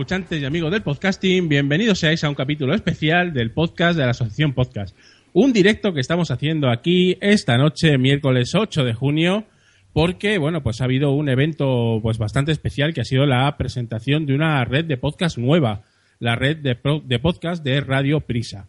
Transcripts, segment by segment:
escuchantes y amigos del podcasting, bienvenidos seáis a un capítulo especial del podcast de la Asociación Podcast. Un directo que estamos haciendo aquí esta noche, miércoles 8 de junio, porque, bueno, pues ha habido un evento pues bastante especial que ha sido la presentación de una red de podcast nueva, la red de, de podcast de Radio Prisa.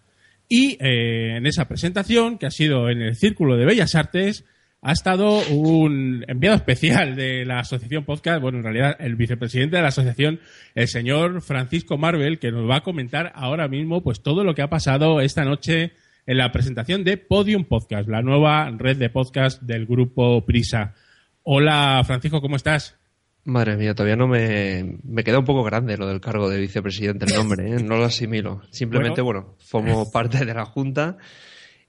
Y eh, en esa presentación, que ha sido en el Círculo de Bellas Artes, ha estado un enviado especial de la Asociación Podcast, bueno, en realidad el vicepresidente de la asociación, el señor Francisco Marvel, que nos va a comentar ahora mismo pues todo lo que ha pasado esta noche en la presentación de Podium Podcast, la nueva red de podcast del grupo Prisa. Hola Francisco, ¿cómo estás? Madre mía, todavía no me, me queda un poco grande lo del cargo de vicepresidente el nombre, ¿eh? no lo asimilo. Simplemente, bueno formo parte de la Junta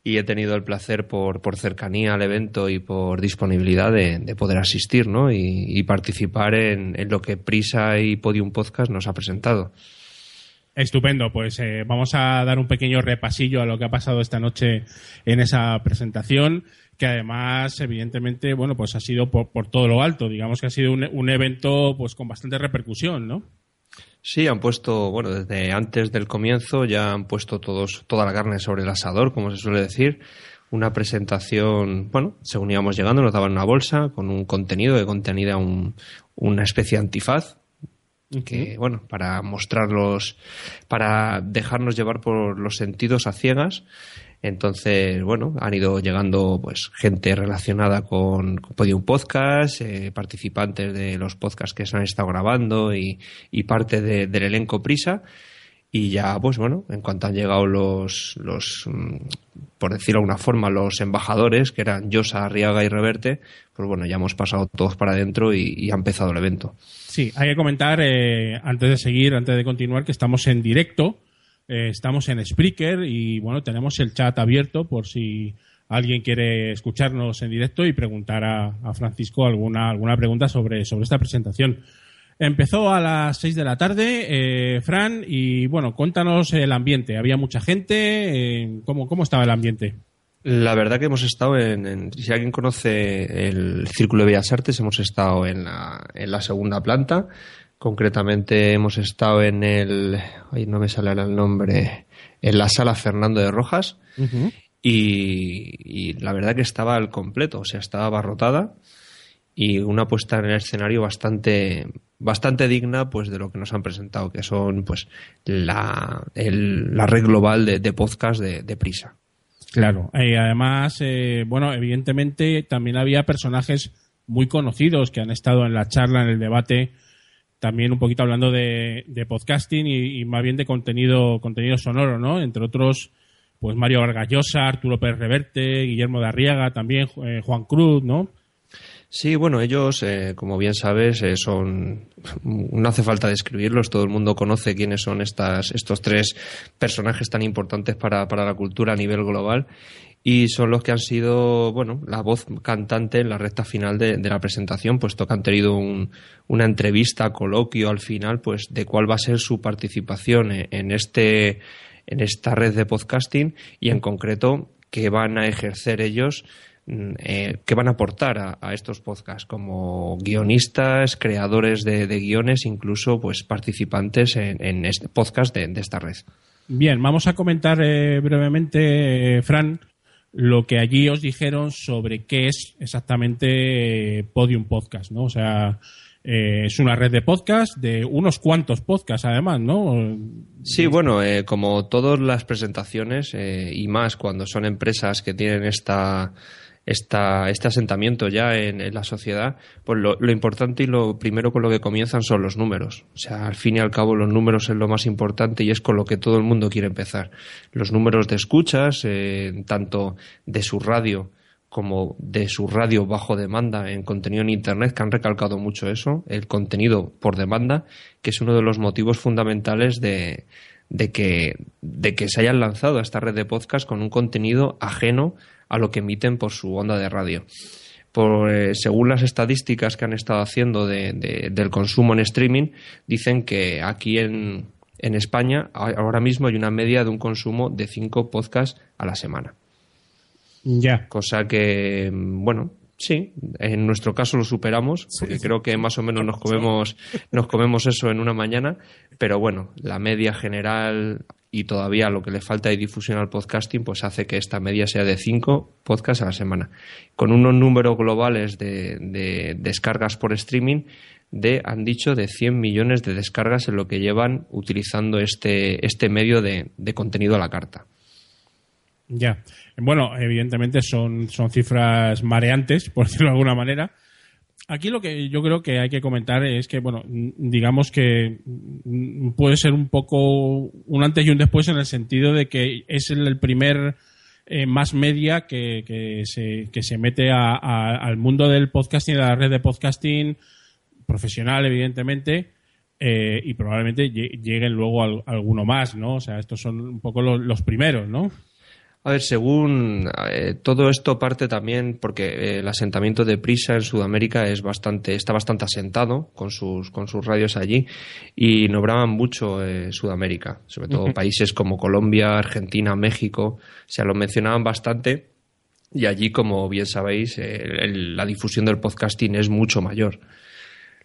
y he tenido el placer por, por cercanía al evento y por disponibilidad de, poder asistir ¿no? y, participar en, en, lo que Prisa y Podium Podcast nos ha presentado. Estupendo, pues eh, vamos a dar un pequeño repasillo a lo que ha pasado esta noche en esa presentación, que además, evidentemente, bueno, pues ha sido por, por todo lo alto, digamos que ha sido un, un evento pues con bastante repercusión, ¿no? Sí, han puesto, bueno, desde antes del comienzo ya han puesto todos, toda la carne sobre el asador, como se suele decir. Una presentación, bueno, según íbamos llegando, nos daban una bolsa con un contenido que contenía un, una especie de antifaz, que, bueno, para mostrarlos, para dejarnos llevar por los sentidos a ciegas entonces, bueno, han ido llegando pues gente relacionada con, Podium Podcast, eh, participantes de los podcasts que se han estado grabando y, parte del elenco Prisa. Y ya, pues bueno, en cuanto han llegado los, los mm, por decirlo de alguna forma, los embajadores, que eran Josa, Arriaga y Reverte, pues bueno, ya hemos pasado todos para adentro y, ha empezado el evento. Sí, hay que comentar, eh, antes de seguir, antes de continuar, que estamos en directo eh, estamos en Spreaker y bueno, tenemos el chat abierto por si alguien quiere escucharnos en directo y preguntar a, Francisco alguna, alguna pregunta sobre, sobre esta presentación. Empezó a las 6 de la tarde, eh, Fran, y bueno, cuéntanos el ambiente. ¿Había mucha gente? Eh, ¿cómo, ¿Cómo estaba el ambiente? La verdad que hemos estado en, si alguien conoce el Círculo de Bellas Artes, hemos estado en la, en la segunda planta, Concretamente hemos estado en el, ay, no me sale el nombre, en la sala Fernando de Rojas. Y, la verdad que estaba al completo, o sea, estaba abarrotada y una puesta en el escenario bastante bastante digna pues de lo que nos han presentado que son pues la, la red global de, podcast de, Prisa. Claro. Y además eh, bueno evidentemente también había personajes muy conocidos que han estado en la charla en el debate también un poquito hablando de, podcasting y, más bien de contenido, contenido sonoro, ¿no? Entre otros, pues Mario Vargallosa, Arturo Pérez Reverte, Guillermo de Arriaga, también eh, Juan Cruz, ¿no? Sí, bueno, ellos, eh, como bien sabes, eh, son. No hace falta describirlos, todo el mundo conoce quiénes son estas, estos tres personajes tan importantes para, para la cultura a nivel global y son los que han sido, bueno, la voz cantante en la recta final de, la presentación, puesto que han tenido una entrevista, coloquio al final, pues de cuál va a ser su participación en, este, en esta red de podcasting y en concreto qué van a ejercer ellos, eh, qué van a aportar a, estos podcasts como guionistas, creadores de, guiones, incluso pues participantes en, este podcast de, esta red. Bien, vamos a comentar eh, brevemente, eh, Fran, lo que allí os dijeron sobre qué es exactamente eh, Podium Podcast, ¿no? O sea, eh, es una red de podcast de unos cuantos podcasts además, ¿no? Sí, bueno, eh, como todas las presentaciones y más cuando son empresas que tienen esta esta, este asentamiento ya en, la sociedad, pues lo, importante y lo primero con lo que comienzan son los números. O sea, al fin y al cabo los números es lo más importante y es con lo que todo el mundo quiere empezar. Los números de escuchas, eh, tanto de su radio como de su radio bajo demanda en contenido en Internet, que han recalcado mucho eso, el contenido por demanda, que es uno de los motivos fundamentales de, de que, de que se hayan lanzado a esta red de podcast con un contenido ajeno a lo que emiten por su onda de radio. Por, eh, según las estadísticas que han estado haciendo del consumo en streaming, dicen que aquí en, en España ahora mismo hay una media de un consumo de cinco podcasts a la semana. Ya. Cosa que, bueno, sí, en nuestro caso lo superamos, porque creo que más o menos nos comemos, nos comemos eso en una mañana, pero bueno, la media general y todavía lo que le falta de difusión al podcasting, pues hace que esta media sea de 5 podcasts a la semana. Con unos números globales de, descargas por streaming de, han dicho, de 100 millones de descargas en lo que llevan utilizando este, este medio de, contenido a la carta. Ya. Bueno, evidentemente son, son cifras mareantes, por decirlo de alguna manera, aquí lo que yo creo que hay que comentar es que, bueno, digamos que puede ser un poco un antes y un después en el sentido de que es el primer eh, más media que, que, se, que se mete al mundo del podcasting, a la red de podcasting profesional, evidentemente. Eh, y probablemente lleguen luego alguno más, ¿no? O sea, estos son un poco los primeros, ¿no? A ver, según eh, todo esto parte también porque eh, el asentamiento de Prisa en Sudamérica es bastante, está bastante asentado con sus, con sus radios allí y nombraban mucho eh, Sudamérica, sobre todo países como Colombia, Argentina, México, se lo mencionaban bastante y allí, como bien sabéis, la difusión del podcasting es mucho mayor.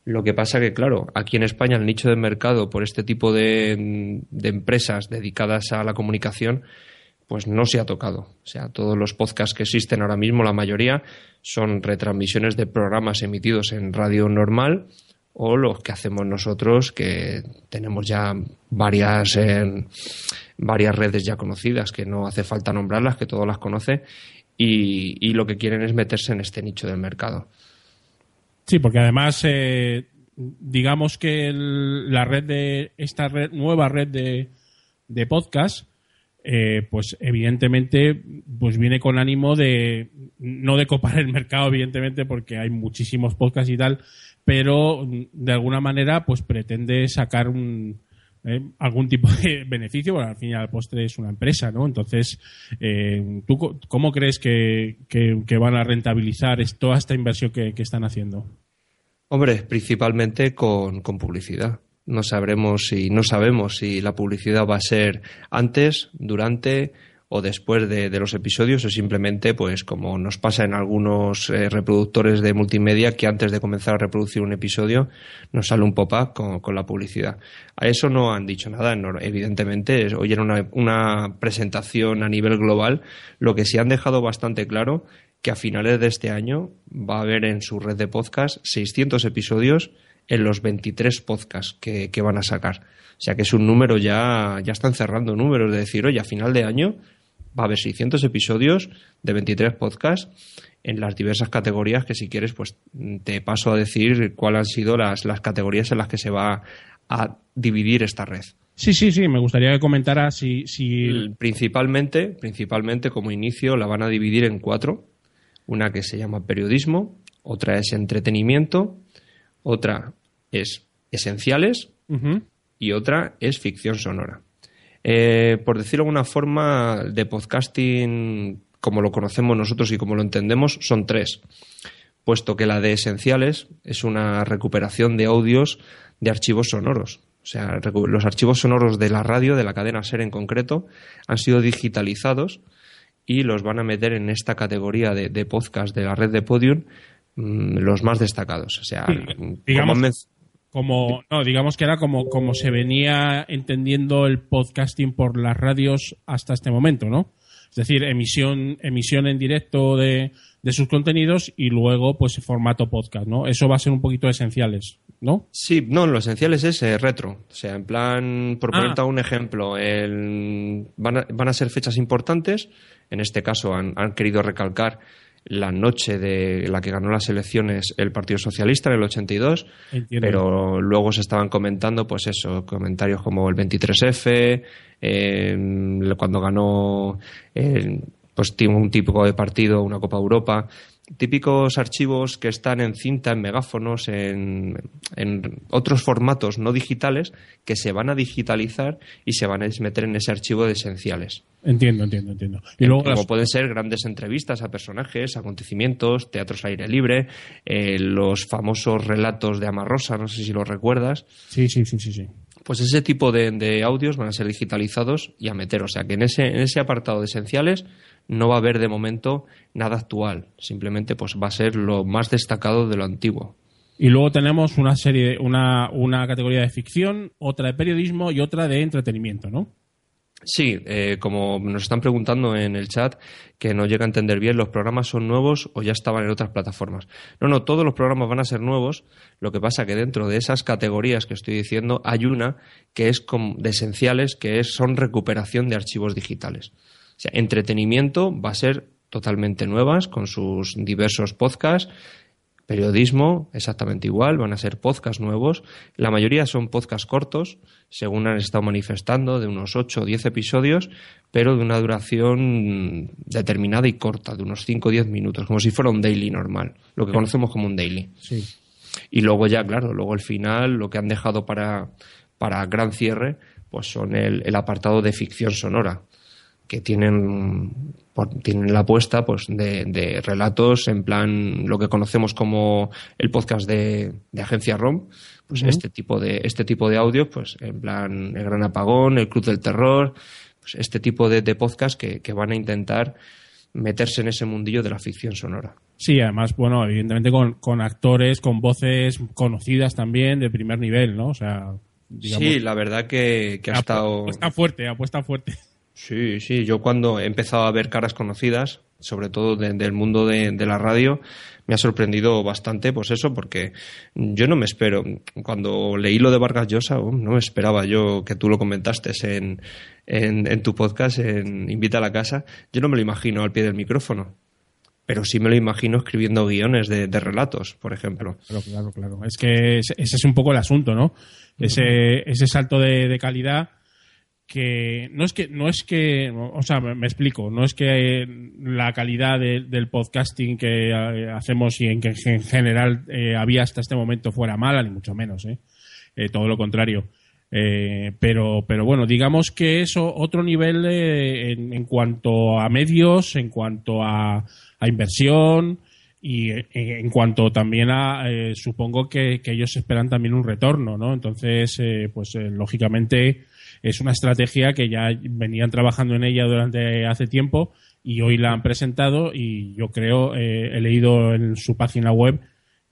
Lo que pasa que, claro, aquí en España el nicho de mercado por este tipo de, de empresas dedicadas a la comunicación pues no se ha tocado. O sea, todos los podcasts que existen ahora mismo, la mayoría, son retransmisiones de programas emitidos en radio normal o los que hacemos nosotros, que tenemos ya varias, varias redes ya conocidas, que no hace falta nombrarlas, que todos las conoce, y, lo que quieren es meterse en este nicho del mercado. Sí, porque además, eh, digamos que la red de, esta red, nueva red de, de eh, pues evidentemente pues viene con ánimo de no de copar el mercado evidentemente porque hay muchísimos podcasts y tal pero de alguna manera pues pretende sacar un, eh, algún tipo de beneficio bueno al fin y al postre es una empresa no entonces eh, tú cómo crees que, van a rentabilizar toda esta inversión que, están haciendo hombre principalmente con publicidad no sabremos si no sabemos si la publicidad va a ser antes, durante o después de, los episodios o simplemente pues como nos pasa en algunos eh, reproductores de multimedia que antes de comenzar a reproducir un episodio nos sale un pop-up con, la publicidad. A eso no han dicho nada, evidentemente hoy era una, una presentación a nivel global, lo que sí han dejado bastante claro que a finales de este año va a haber en su red de podcast 600 episodios en los 23 podcasts que, van a sacar. O sea que es un número ya, ya están cerrando números de decir, oye, a final de año va a haber 600 episodios de 23 podcasts en las diversas categorías que si quieres pues te paso a decir cuáles han sido las, las categorías en las que se va a dividir esta red. Sí, sí, sí, me gustaría que comentara si... si... Principalmente, principalmente como inicio la van a dividir en cuatro. Una que se llama periodismo, otra es entretenimiento, otra es esenciales y otra es ficción sonora. Eh, por decirlo de alguna forma, de podcasting, como lo conocemos nosotros y como lo entendemos, son tres, puesto que la de esenciales es una recuperación de audios de archivos sonoros. O sea, los archivos sonoros de la radio, de la cadena SER en concreto, han sido digitalizados y los van a meter en esta categoría de, de podcast de la red de Podium Mm, los más destacados. O sea, digamos, como, no, digamos que era como, como se venía entendiendo el podcasting por las radios hasta este momento, ¿no? Es decir, emisión, emisión en directo de, de sus contenidos y luego, pues, formato podcast, ¿no? Eso va a ser un poquito esenciales, ¿no? Sí, no, lo esenciales es eh, retro. O sea, en plan, por ah. ponerte un ejemplo, el, van, a, van a ser fechas importantes. En este caso han, han querido recalcar la noche de la que ganó las elecciones el Partido Socialista en el 82, pero luego se estaban comentando, pues eso, comentarios como el 23F, cuando ganó, pues un típico de partido, una Copa Europa, típicos archivos que están en cinta, en megáfonos, en, otros formatos no digitales que se van a digitalizar y se van a meter en ese archivo de esenciales. Entiendo, entiendo, entiendo. Y luego Como pueden ser grandes entrevistas a personajes, acontecimientos, teatros aire libre, eh, los famosos relatos de Amarrosa, no sé si los recuerdas. Sí, sí, sí, sí. sí. Pues ese tipo de, audios van a ser digitalizados y a meter. O sea que en ese, en ese apartado de esenciales no va a haber de momento nada actual, simplemente pues va a ser lo más destacado de lo antiguo. Y luego tenemos una serie, una, una categoría de ficción, otra de periodismo y otra de entretenimiento, ¿no? Sí, eh, como nos están preguntando en el chat, que no llega a entender bien, ¿los programas son nuevos o ya estaban en otras plataformas? No, no, todos los programas van a ser nuevos. Lo que pasa que dentro de esas categorías que estoy diciendo hay una que es de esenciales, que es, son recuperación de archivos digitales. O sea, entretenimiento va a ser totalmente nuevas con sus diversos podcasts. Periodismo, exactamente igual, van a ser podcasts nuevos. La mayoría son podcasts cortos, según han estado manifestando, de unos 8 o 10 episodios, pero de una duración determinada y corta, de unos 5 o 10 minutos, como si fuera un daily normal, lo que conocemos como un daily. Sí. Y luego ya, claro, luego el final, lo que han dejado para, para gran cierre, pues son el apartado de ficción sonora que tienen, tienen la apuesta pues, de, relatos en plan lo que conocemos como el podcast de, Agencia ROM, pues este tipo de este tipo de audios, pues en plan El Gran Apagón, El Club del Terror, pues este tipo de, de podcast que, que van a intentar meterse en ese mundillo de la ficción sonora. Sí, además, bueno, evidentemente con, con actores, con voces conocidas también de primer nivel, ¿no? O sea, sí, la verdad que, que ha estado... Apuesta fuerte, apuesta fuerte. Sí, sí, yo cuando he empezado a ver caras conocidas, sobre todo del mundo de, la radio, me ha sorprendido bastante, pues eso, porque yo no me espero. Cuando leí lo de Vargas Llosa, oh, no me esperaba yo que tú lo comentaste en, en, tu podcast, en Invita a la Casa, yo no me lo imagino al pie del micrófono. Pero sí me lo imagino escribiendo guiones de, relatos, por ejemplo. Claro, claro, claro. Es que ese es un poco el asunto, ¿no? Ese, ese salto de calidad que no es que no es que o sea me, explico no es que la calidad del podcasting que eh, hacemos y en que en general eh, había hasta este momento fuera mala ni mucho menos ¿eh? todo lo contrario pero pero bueno digamos que es otro nivel en, en, cuanto a medios en cuanto a, a inversión y en cuanto también a supongo que, que, ellos esperan también un retorno no entonces pues lógicamente es una estrategia que ya venían trabajando en ella durante hace tiempo y hoy la han presentado y yo creo, eh, he leído en su página web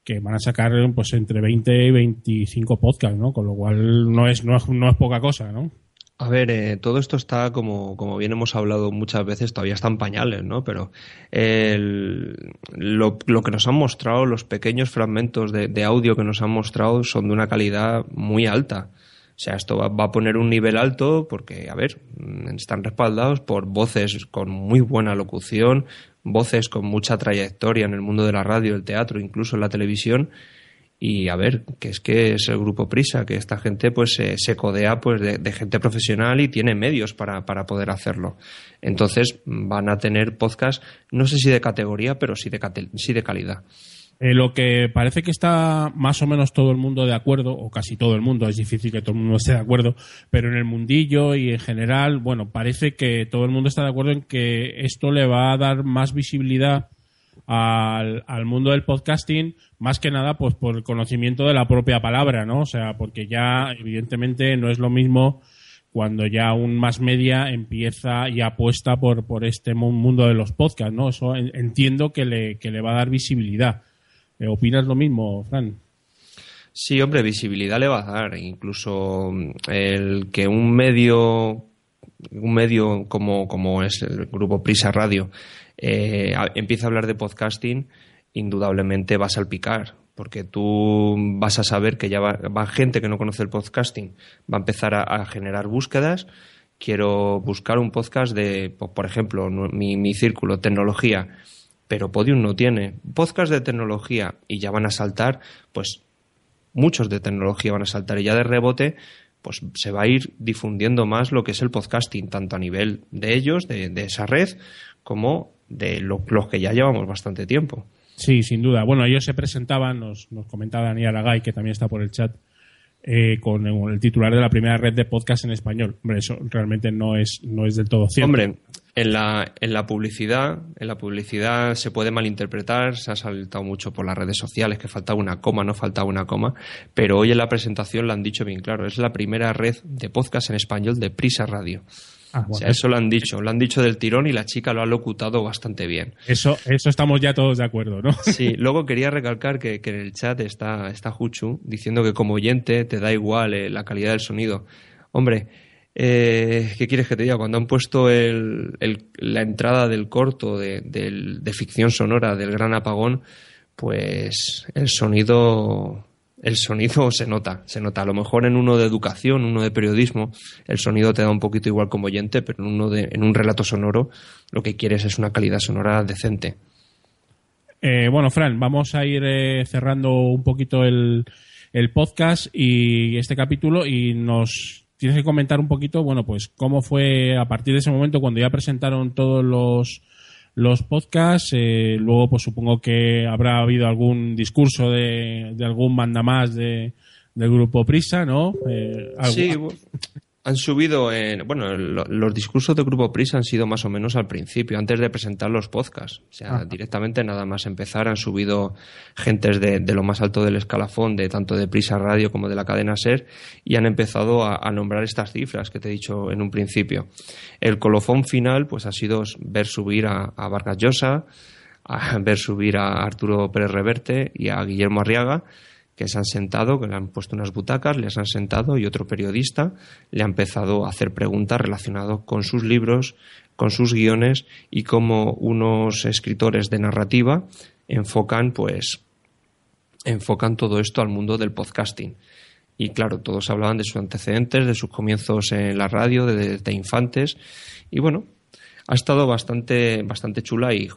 que van a sacar pues entre 20 y 25 podcasts, ¿no? Con lo cual no es, no es, poca cosa, ¿no? A ver, eh, todo esto está, como, como bien hemos hablado muchas veces, todavía están pañales, ¿no? Pero lo, lo, que nos han mostrado, los pequeños fragmentos de, de, audio que nos han mostrado son de una calidad muy alta. O sea, esto va, a poner un nivel alto porque, a ver, mm, están respaldados por voces con muy buena locución, voces con mucha trayectoria en el mundo de la radio, el teatro, incluso en la televisión. Y a ver, que es que es el grupo Prisa, que esta gente pues se, codea pues de, gente profesional y tiene medios para, para poder hacerlo. Entonces van a tener podcast, no sé si de categoría, pero sí de, sí de calidad. Eh, lo que parece que está más o menos todo el mundo de acuerdo, o casi todo el mundo, es difícil que todo el mundo esté de acuerdo, pero en el mundillo y en general, bueno, parece que todo el mundo está de acuerdo en que esto le va a dar más visibilidad al, al mundo del podcasting, más que nada pues por el conocimiento de la propia palabra, ¿no? O sea, porque ya evidentemente no es lo mismo cuando ya un más media empieza y apuesta por, por este mundo de los podcasts, ¿no? Eso entiendo que le, que le va a dar visibilidad. Eh, ¿Opinas lo mismo, Fran? Sí, hombre, visibilidad le va a dar. Incluso mm, el que un medio, un medio como, como es el grupo Prisa Radio, eh, empieza a hablar de podcasting, indudablemente va a salpicar. Porque tú vas a saber que ya va, gente que no conoce el podcasting, va a empezar a, generar búsquedas. Quiero buscar un podcast de, por ejemplo, mi, mi círculo, tecnología pero Podium no tiene. Podcast de tecnología y ya van a saltar, pues muchos de tecnología van a saltar y ya de rebote pues se va a ir difundiendo más lo que es el podcasting, tanto a nivel de ellos, de, esa red, como de los que ya llevamos bastante tiempo. Sí, sin duda. Bueno, ellos se presentaban, nos, nos comentaba Daniel Aragay, que también está por el chat, eh, con el titular de la primera red de podcast en español. Hombre, eso realmente no es, no es del todo cierto. Hombre, en la, en la publicidad, en la publicidad se puede malinterpretar, se ha saltado mucho por las redes sociales que faltaba una coma, no faltaba una coma, pero hoy en la presentación lo han dicho bien claro, es la primera red de podcast en español de Prisa Radio. Ah, o sea, eso lo han dicho, lo han dicho del tirón y la chica lo ha locutado bastante bien. Eso, eso estamos ya todos de acuerdo, ¿no? Sí, luego quería recalcar que, en el chat está, está Juchu diciendo que como oyente te da igual eh, la calidad del sonido. Hombre, eh, ¿qué quieres que te diga? Cuando han puesto el, la entrada del corto de, de ficción sonora del gran apagón, pues el sonido el sonido se nota, se nota. A lo mejor en uno de educación, uno de periodismo, el sonido te da un poquito igual como oyente, pero en uno de, en un relato sonoro, lo que quieres es una calidad sonora decente. Eh, bueno, Fran, vamos a ir eh, cerrando un poquito el, el podcast y este capítulo y nos tienes que comentar un poquito, bueno, pues cómo fue a partir de ese momento cuando ya presentaron todos los los podcasts. Eh, luego, pues supongo que habrá habido algún discurso de, de algún mandamás de, del grupo Prisa, ¿no? Eh, sí, han subido, en, bueno, los discursos del Grupo Prisa han sido más o menos al principio, antes de presentar los podcasts. O sea, directamente nada más empezar han subido gentes de, lo más alto del escalafón, de tanto de Prisa Radio como de la cadena SER, y han empezado a, nombrar estas cifras que te he dicho en un principio. El colofón final, pues ha sido ver subir a, a Vargas Llosa, a ver subir a Arturo Pérez Reverte y a Guillermo Arriaga, que se han sentado, que le han puesto unas butacas, les han sentado y otro periodista le ha empezado a hacer preguntas relacionadas con sus libros, con sus guiones y cómo unos escritores de narrativa enfocan, pues, enfocan todo esto al mundo del podcasting. Y claro, todos hablaban de sus antecedentes, de sus comienzos en la radio, de, de infantes. Y bueno, ha estado bastante, bastante chula y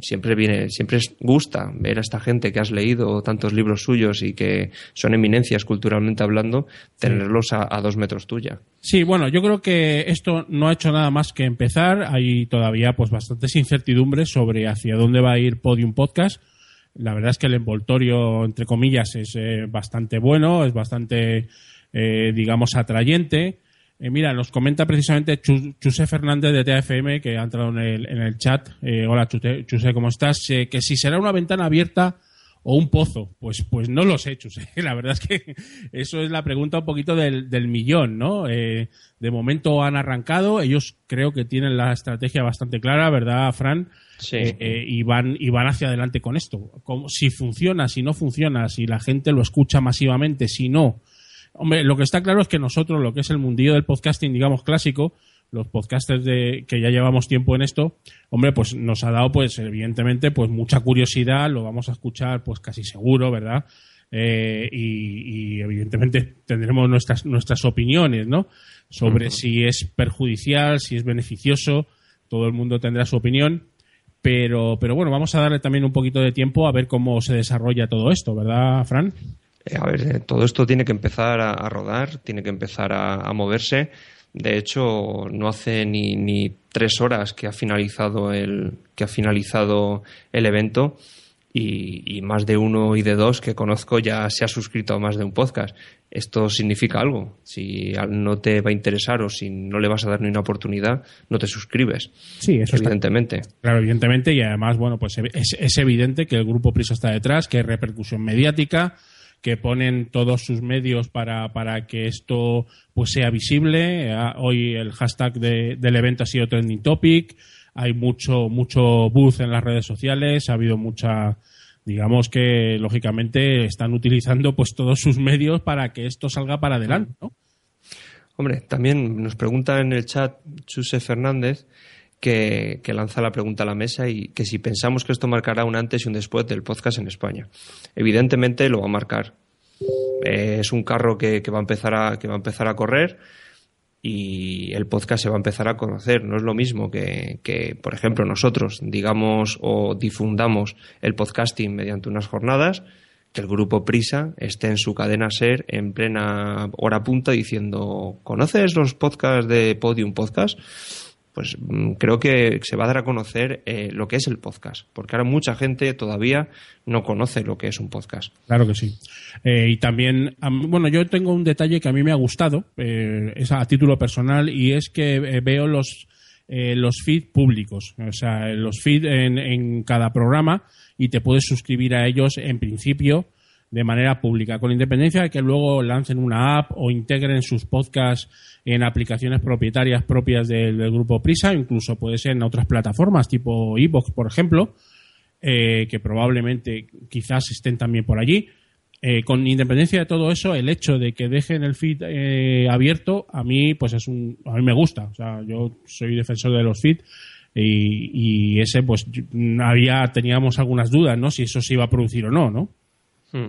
siempre viene, siempre gusta ver a esta gente que has leído tantos libros suyos y que son eminencias culturalmente hablando, tenerlos a, dos metros tuya. Sí, bueno, yo creo que esto no ha hecho nada más que empezar. Hay todavía pues bastantes incertidumbres sobre hacia dónde va a ir Podium Podcast. La verdad es que el envoltorio, entre comillas, es eh, bastante bueno, es bastante, eh, digamos, atrayente. Eh, mira, nos comenta precisamente Chuse Fernández de TFM, que ha entrado en el, en el chat. Eh, hola, Chuse, ¿cómo estás? Eh, que si será una ventana abierta o un pozo. Pues, pues no lo sé, Chuse. La verdad es que eso es la pregunta un poquito del, del millón, ¿no? de momento han arrancado. Ellos creo que tienen la estrategia bastante clara, ¿verdad, Fran? Sí. y, van, y van hacia adelante con esto. Como, si funciona, si no funciona, si la gente lo escucha masivamente, si no Hombre, lo que está claro es que nosotros, lo que es el mundillo del podcasting, digamos, clásico, los podcasters de, que ya llevamos tiempo en esto, hombre, pues nos ha dado, pues, evidentemente, pues mucha curiosidad, lo vamos a escuchar, pues casi seguro, ¿verdad? Eh, y, evidentemente tendremos nuestras, nuestras opiniones, ¿no? Sobre si es perjudicial, si es beneficioso, todo el mundo tendrá su opinión. Pero, pero bueno, vamos a darle también un poquito de tiempo a ver cómo se desarrolla todo esto, ¿verdad, Fran? Eh, a ver, eh, todo esto tiene que empezar a, rodar, tiene que empezar a, moverse. De hecho, no hace ni, ni, tres horas que ha finalizado el, que ha finalizado el evento y, más de uno y de dos que conozco ya se ha suscrito a más de un podcast. Esto significa algo. Si no te va a interesar o si no le vas a dar ni una oportunidad, no te suscribes. Sí, eso evidentemente. Claro, evidentemente y además, bueno, pues es, es evidente que el grupo Priso está detrás, que hay repercusión mediática que ponen todos sus medios para, para que esto pues sea visible. Ah, hoy el hashtag del evento ha sido trending topic. Hay mucho, mucho buzz en las redes sociales. Ha habido mucha, digamos que lógicamente están utilizando pues todos sus medios para que esto salga para adelante, ¿no? Hombre, también nos pregunta en el chat Chuse Fernández que, lanza la pregunta a la mesa y que si pensamos que esto marcará un antes y un después del podcast en España. Evidentemente lo va a marcar. Es un carro que, va a empezar a, que va a empezar a correr y el podcast se va a empezar a conocer. No es lo mismo que, que, por ejemplo, nosotros digamos o difundamos el podcasting mediante unas jornadas, que el grupo Prisa esté en su cadena SER en plena hora punta diciendo, ¿conoces los podcasts de Podium Podcast? Pues mm, creo que se va a dar a conocer eh, lo que es el podcast, porque ahora mucha gente todavía no conoce lo que es un podcast. Claro que sí. Eh, y también, bueno, yo tengo un detalle que a mí me ha gustado, eh, es a título personal, y es que veo los, los feeds públicos, o sea, los feeds en, en cada programa y te puedes suscribir a ellos en principio de manera pública, con independencia de que luego lancen una app o integren sus podcasts en aplicaciones propietarias propias del, grupo Prisa, incluso puede ser en otras plataformas tipo Evox, por ejemplo, eh, que probablemente quizás estén también por allí. Eh, con independencia de todo eso, el hecho de que dejen el feed eh, abierto, a mí, pues es un, a mí me gusta. O sea, yo soy defensor de los feeds y, ese, pues, había, teníamos algunas dudas, ¿no? Si eso se iba a producir o no, ¿no? Hmm.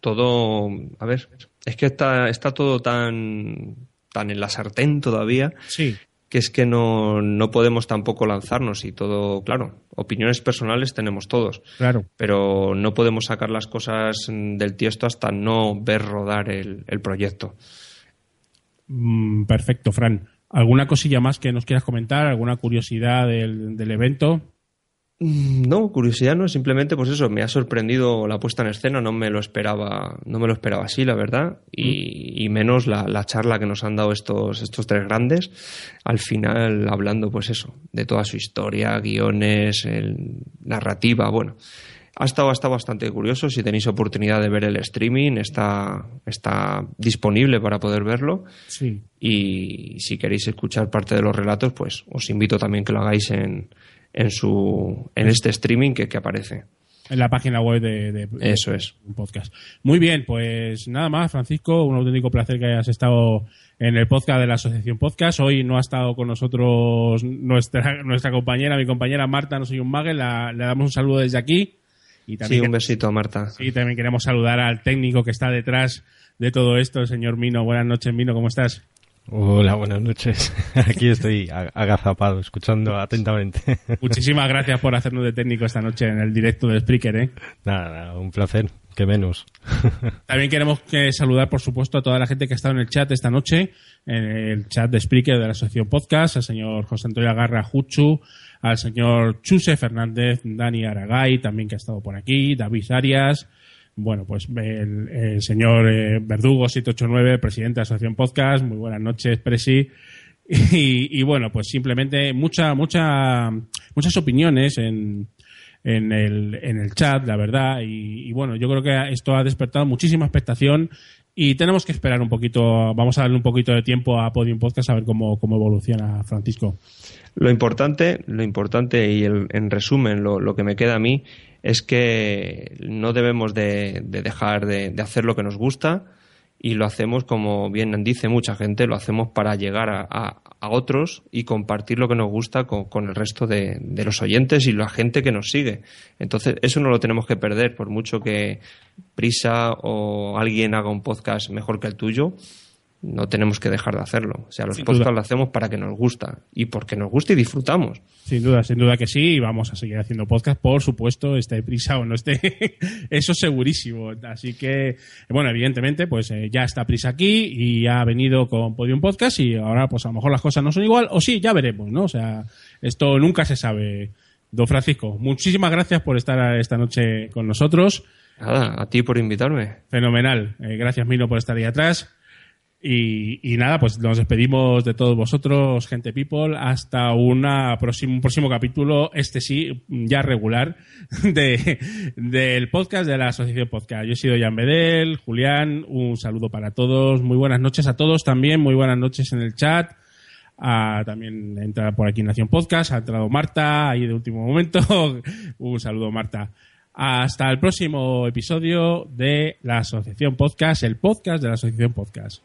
Todo, a ver, es que está, está todo tan, tan en la sartén todavía. Sí. Que es que no, no podemos tampoco lanzarnos y todo, claro, opiniones personales tenemos todos. Claro. Pero no podemos sacar las cosas del tiesto hasta no ver rodar el, proyecto. Mm, perfecto, Fran. ¿Alguna cosilla más que nos quieras comentar? ¿Alguna curiosidad del, evento? Mm, no, curiosidad no, simplemente pues eso, me ha sorprendido la puesta en escena, no me lo esperaba, no me lo esperaba así, la verdad, y, mm. menos la, charla que nos han dado estos, estos tres grandes, al final hablando pues eso, de toda su historia, guiones, narrativa, bueno, ha estado, bastante curioso. Si tenéis oportunidad de ver el streaming, está, está disponible para poder verlo. Sí. Y si queréis escuchar parte de los relatos, pues os invito también que lo hagáis en, en, su, en este streaming que, aparece. En la página web de, Eso es. un podcast. Muy bien, pues nada más, Francisco, un auténtico placer que hayas estado en el podcast de la Asociación Podcast. Hoy no ha estado con nosotros nuestra, nuestra compañera, mi compañera Marta, no soy un mague, le damos un saludo desde aquí. Y también sí, un besito, Marta. Sí, también queremos saludar al técnico que está detrás de todo esto, el señor Mino. Buenas noches, Mino, ¿cómo estás? Hola, buenas noches. Aquí estoy agazapado, escuchando atentamente. Muchísimas gracias por hacernos de técnico esta noche en el directo de Spreaker, ¿eh? Nada, nada, un placer, que menos. También queremos que saludar, por supuesto, a toda la gente que ha estado en el chat esta noche, en el chat de Spreaker de la Asociación Podcast, al señor José Antonio Agarra Juchu, al señor Chuse Fernández, Dani Aragay, también que ha estado por aquí, David Arias, bueno, pues el, señor eh, Verdugo 789, presidente de Asociación Podcast, muy buenas noches, Presi. Y, bueno, pues simplemente mucha, mucha, muchas opiniones en, en el, en el chat, la verdad. Y, y, bueno, yo creo que esto ha despertado muchísima expectación y tenemos que esperar un poquito, vamos a darle un poquito de tiempo a Podium Podcast a ver cómo, cómo evoluciona Francisco. Lo importante, lo importante y en resumen lo, lo, que me queda a mí es que no debemos de, dejar de, hacer lo que nos gusta y lo hacemos como bien dice mucha gente, lo hacemos para llegar a, otros y compartir lo que nos gusta con, el resto de, los oyentes y la gente que nos sigue. Entonces, eso no lo tenemos que perder, por mucho que Prisa o alguien haga un podcast mejor que el tuyo, no tenemos que dejar de hacerlo. O sea, los podcasts lo hacemos para que nos gusta y porque nos gusta y disfrutamos. Sin duda, sin duda que sí, y vamos a seguir haciendo podcast, por supuesto, esté prisa o no esté, eso segurísimo. Así que, bueno, evidentemente, pues eh, ya está prisa aquí y ha venido con Podium Podcast y ahora, pues a lo mejor las cosas no son igual, o sí, ya veremos, ¿no? O sea, esto nunca se sabe. Don Francisco, muchísimas gracias por estar esta noche con nosotros. Nada, a ti por invitarme. Fenomenal. Eh, gracias, Mino, por estar ahí atrás. Y, nada, pues nos despedimos de todos vosotros, gente people, hasta un próximo capítulo, este sí, ya regular, de, del podcast de la Asociación Podcast. Yo he sido Jan Bedel, Julián, un saludo para todos, muy buenas noches a todos también, muy buenas noches en el chat. Ah, también entra por aquí Nación Podcast, ha entrado Marta, ahí de último momento. un saludo, Marta. Hasta el próximo episodio de la Asociación Podcast, el podcast de la Asociación Podcast.